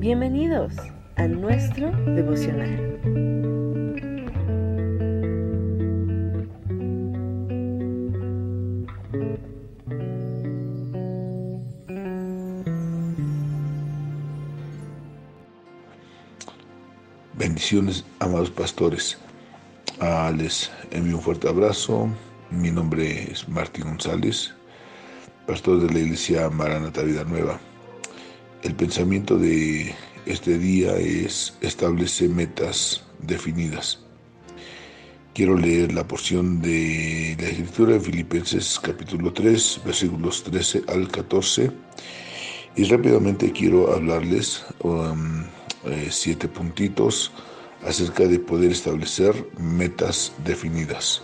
Bienvenidos a nuestro devocional. Bendiciones, amados pastores. Ah, les envío un fuerte abrazo. Mi nombre es Martín González, pastor de la iglesia Maranata Vida Nueva. El pensamiento de este día es establece metas definidas. Quiero leer la porción de la escritura de Filipenses capítulo 3, versículos 13 al 14. Y rápidamente quiero hablarles um, eh, siete puntitos acerca de poder establecer metas definidas.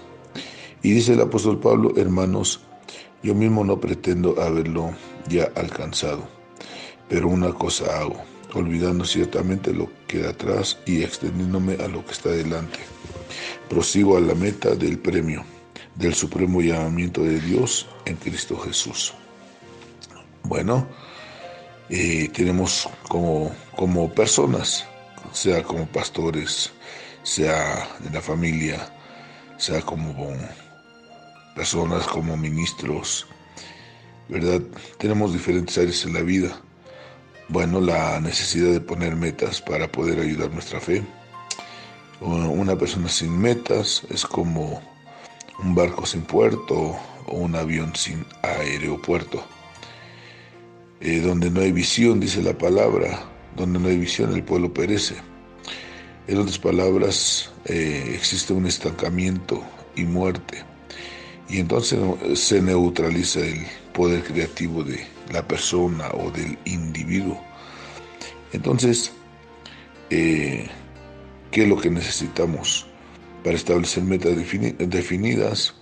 Y dice el apóstol Pablo, hermanos, yo mismo no pretendo haberlo ya alcanzado pero una cosa hago, olvidando ciertamente lo que da atrás y extendiéndome a lo que está delante. Prosigo a la meta del premio, del supremo llamamiento de Dios en Cristo Jesús. Bueno, eh, tenemos como, como personas, sea como pastores, sea en la familia, sea como personas, como ministros, ¿verdad? Tenemos diferentes áreas en la vida bueno, la necesidad de poner metas para poder ayudar nuestra fe. Una persona sin metas es como un barco sin puerto o un avión sin aeropuerto. Eh, donde no hay visión, dice la palabra, donde no hay visión el pueblo perece. En otras palabras, eh, existe un estancamiento y muerte. Y entonces se neutraliza el poder creativo de la persona o del individuo. Entonces, eh, ¿qué es lo que necesitamos para establecer metas definidas?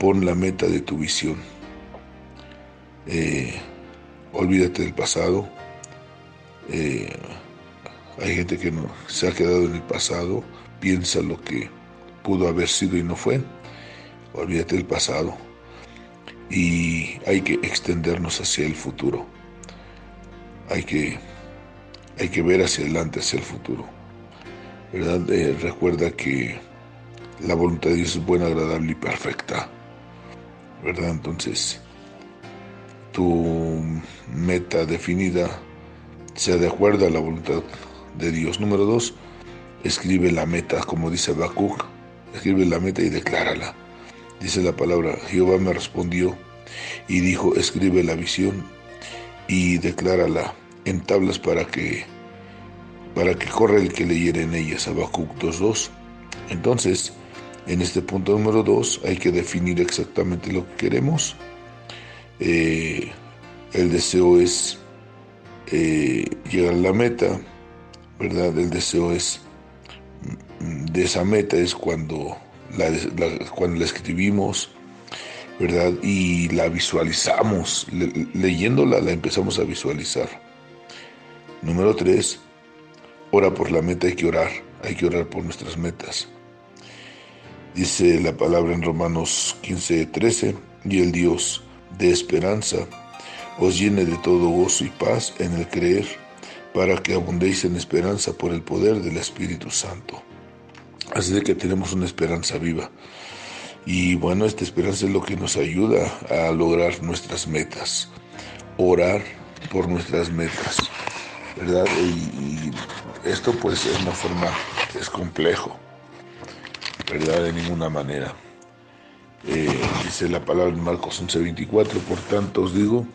Pon la meta de tu visión. Eh, olvídate del pasado. Eh, hay gente que no se ha quedado en el pasado, piensa lo que pudo haber sido y no fue. Olvídate del pasado y hay que extendernos hacia el futuro. Hay que, hay que ver hacia adelante, hacia el futuro. ¿Verdad? Eh, recuerda que la voluntad de Dios es buena, agradable y perfecta. ¿Verdad? Entonces, tu meta definida sea de acuerdo a la voluntad de Dios. Número dos, escribe la meta, como dice Habacuc, escribe la meta y declárala. Dice la palabra, Jehová me respondió y dijo, escribe la visión y declárala en tablas para que para que corra el que leyera en ellas. Habacuc 2.2. Entonces, en este punto número 2 hay que definir exactamente lo que queremos. Eh, el deseo es eh, llegar a la meta, ¿verdad? El deseo es, de esa meta es cuando cuando la escribimos, ¿verdad? Y la visualizamos, leyéndola la empezamos a visualizar. Número tres, ora por la meta, hay que orar, hay que orar por nuestras metas. Dice la palabra en Romanos 15, 13, y el Dios de esperanza os llene de todo gozo y paz en el creer, para que abundéis en esperanza por el poder del Espíritu Santo. Así de que tenemos una esperanza viva. Y bueno, esta esperanza es lo que nos ayuda a lograr nuestras metas. Orar por nuestras metas. ¿Verdad? Y, esto pues es una forma, es complejo. ¿Verdad? De ninguna manera. Eh, dice la palabra en Marcos 11:24, por tanto os digo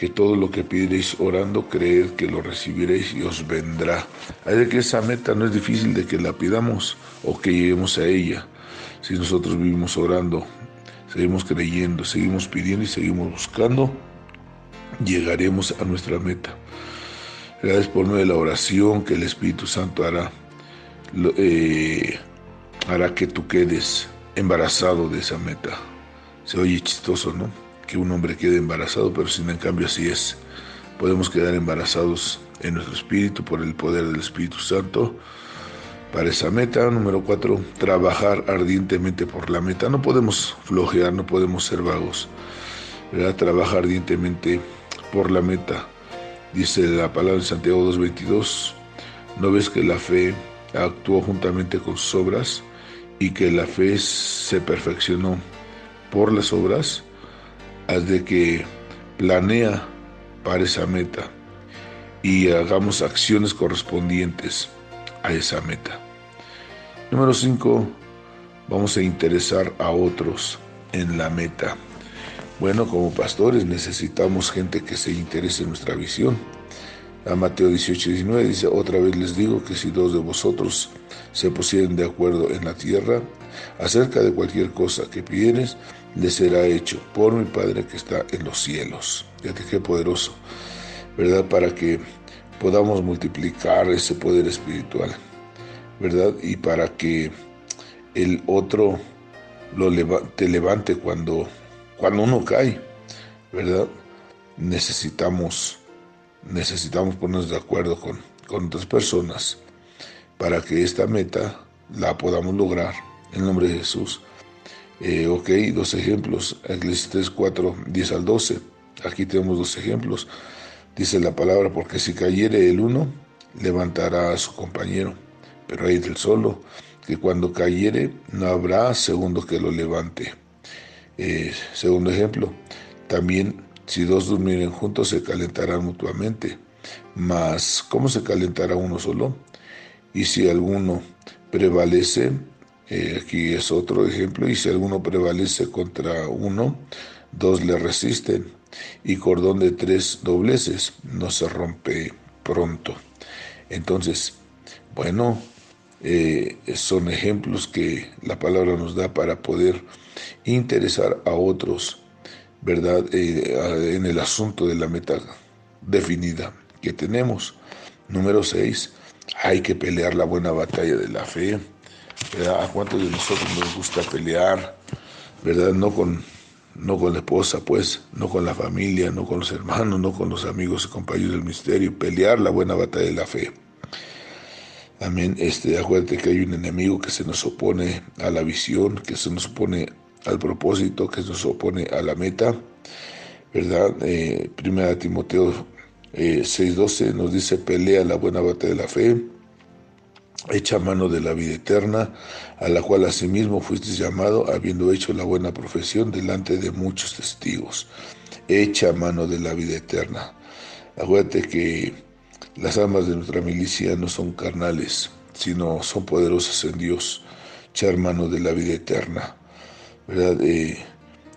que todo lo que pidierais orando, creed que lo recibiréis y os vendrá. Hay de que esa meta no es difícil de que la pidamos o que lleguemos a ella. Si nosotros vivimos orando, seguimos creyendo, seguimos pidiendo y seguimos buscando, llegaremos a nuestra meta. Gracias por medio de la oración que el Espíritu Santo hará, eh, hará que tú quedes embarazado de esa meta. Se oye chistoso, ¿no? Que un hombre quede embarazado, pero sin en cambio así es. Podemos quedar embarazados en nuestro espíritu por el poder del Espíritu Santo. Para esa meta, número cuatro, trabajar ardientemente por la meta. No podemos flojear, no podemos ser vagos. ¿verdad? Trabajar ardientemente por la meta. Dice la palabra de Santiago 2.22, ¿no ves que la fe actuó juntamente con sus obras y que la fe se perfeccionó por las obras? Haz de que planea para esa meta y hagamos acciones correspondientes a esa meta. Número 5. Vamos a interesar a otros en la meta. Bueno, como pastores necesitamos gente que se interese en nuestra visión. A Mateo 18, 19 dice, otra vez les digo que si dos de vosotros se pusieren de acuerdo en la tierra acerca de cualquier cosa que pidieres, les será hecho por mi Padre que está en los cielos. Fíjate qué poderoso, ¿verdad? Para que podamos multiplicar ese poder espiritual, ¿verdad? Y para que el otro lo te levante cuando cuando uno cae, ¿verdad? Necesitamos, necesitamos ponernos de acuerdo con, con otras personas para que esta meta la podamos lograr en nombre de Jesús. Eh, ok, dos ejemplos. Eclesiastes 4, 10 al 12. Aquí tenemos dos ejemplos. Dice la palabra, porque si cayere el uno, levantará a su compañero. Pero hay del solo, que cuando cayere, no habrá segundo que lo levante. Eh, segundo ejemplo, también si dos durmieren juntos se calentarán mutuamente, mas ¿cómo se calentará uno solo? Y si alguno prevalece, eh, aquí es otro ejemplo, y si alguno prevalece contra uno, dos le resisten, y cordón de tres dobleces no se rompe pronto. Entonces, bueno, eh, son ejemplos que la palabra nos da para poder interesar a otros, ¿verdad? Eh, en el asunto de la meta definida que tenemos. Número 6, hay que pelear la buena batalla de la fe. ¿Verdad? ¿A cuántos de nosotros nos gusta pelear? ¿Verdad? No con, no con la esposa, pues, no con la familia, no con los hermanos, no con los amigos y compañeros del misterio. Pelear la buena batalla de la fe. Amén. Este, acuérdate que hay un enemigo que se nos opone a la visión, que se nos opone al propósito, que se nos opone a la meta. ¿Verdad? Eh, primera Timoteo eh, 6:12 nos dice, pelea la buena batalla de la fe, echa mano de la vida eterna, a la cual asimismo fuiste llamado, habiendo hecho la buena profesión delante de muchos testigos. Echa mano de la vida eterna. Acuérdate que las armas de nuestra milicia no son carnales, sino son poderosas en Dios, hermano de la vida eterna. ¿verdad? Eh,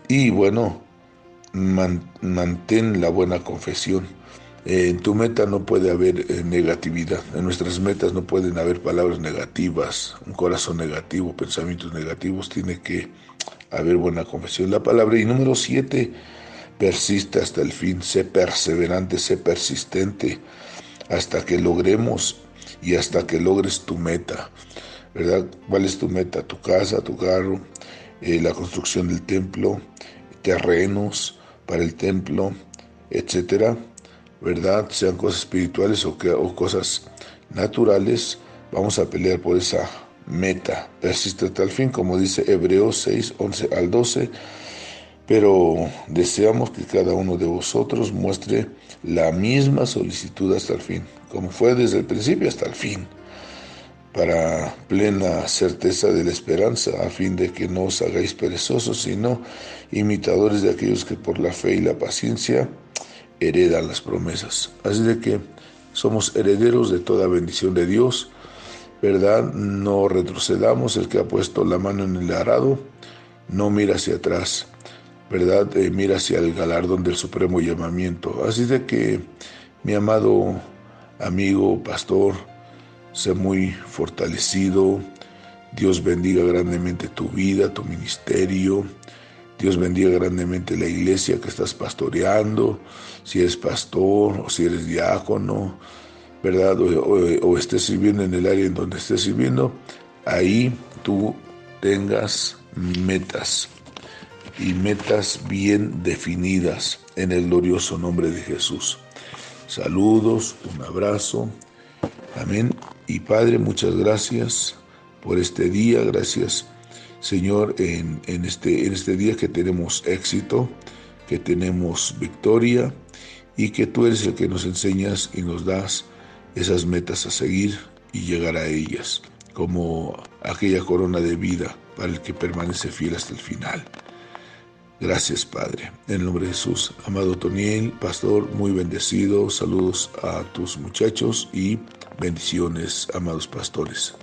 y bueno, mantén la buena confesión. En tu meta no puede haber eh, negatividad. En nuestras metas no pueden haber palabras negativas, un corazón negativo, pensamientos negativos. Tiene que haber buena confesión. La palabra. Y número siete, persiste hasta el fin. Sé perseverante, sé persistente hasta que logremos y hasta que logres tu meta, ¿verdad? ¿Cuál es tu meta? Tu casa, tu carro, eh, la construcción del templo, terrenos para el templo, etcétera, ¿verdad? Sean cosas espirituales o, cosas naturales, vamos a pelear por esa meta. Persiste hasta el fin, como dice Hebreos 6, 11 al 12 pero deseamos que cada uno de vosotros muestre la misma solicitud hasta el fin, como fue desde el principio hasta el fin, para plena certeza de la esperanza, a fin de que no os hagáis perezosos, sino imitadores de aquellos que por la fe y la paciencia heredan las promesas. Así de que somos herederos de toda bendición de Dios, ¿verdad? No retrocedamos, el que ha puesto la mano en el arado, no mira hacia atrás ¿verdad? Eh, mira hacia el galardón del supremo llamamiento. Así de que, mi amado amigo, pastor, sé muy fortalecido. Dios bendiga grandemente tu vida, tu ministerio. Dios bendiga grandemente la iglesia que estás pastoreando, si eres pastor o si eres diácono, ¿verdad? o estés sirviendo en el área en donde estés sirviendo, ahí tú tengas metas y metas bien definidas en el glorioso nombre de Jesús. Saludos, un abrazo. Amén. Y Padre, muchas gracias por este día. Gracias, Señor, en, este, este día que tenemos éxito, que tenemos victoria y que tú eres el que nos enseñas y nos das esas metas a seguir y llegar a ellas, como aquella corona de vida para el que permanece fiel hasta el final. Gracias, Padre. En el nombre de Jesús. Amado Toniel, pastor, muy bendecido. Saludos a tus muchachos y bendiciones, amados pastores.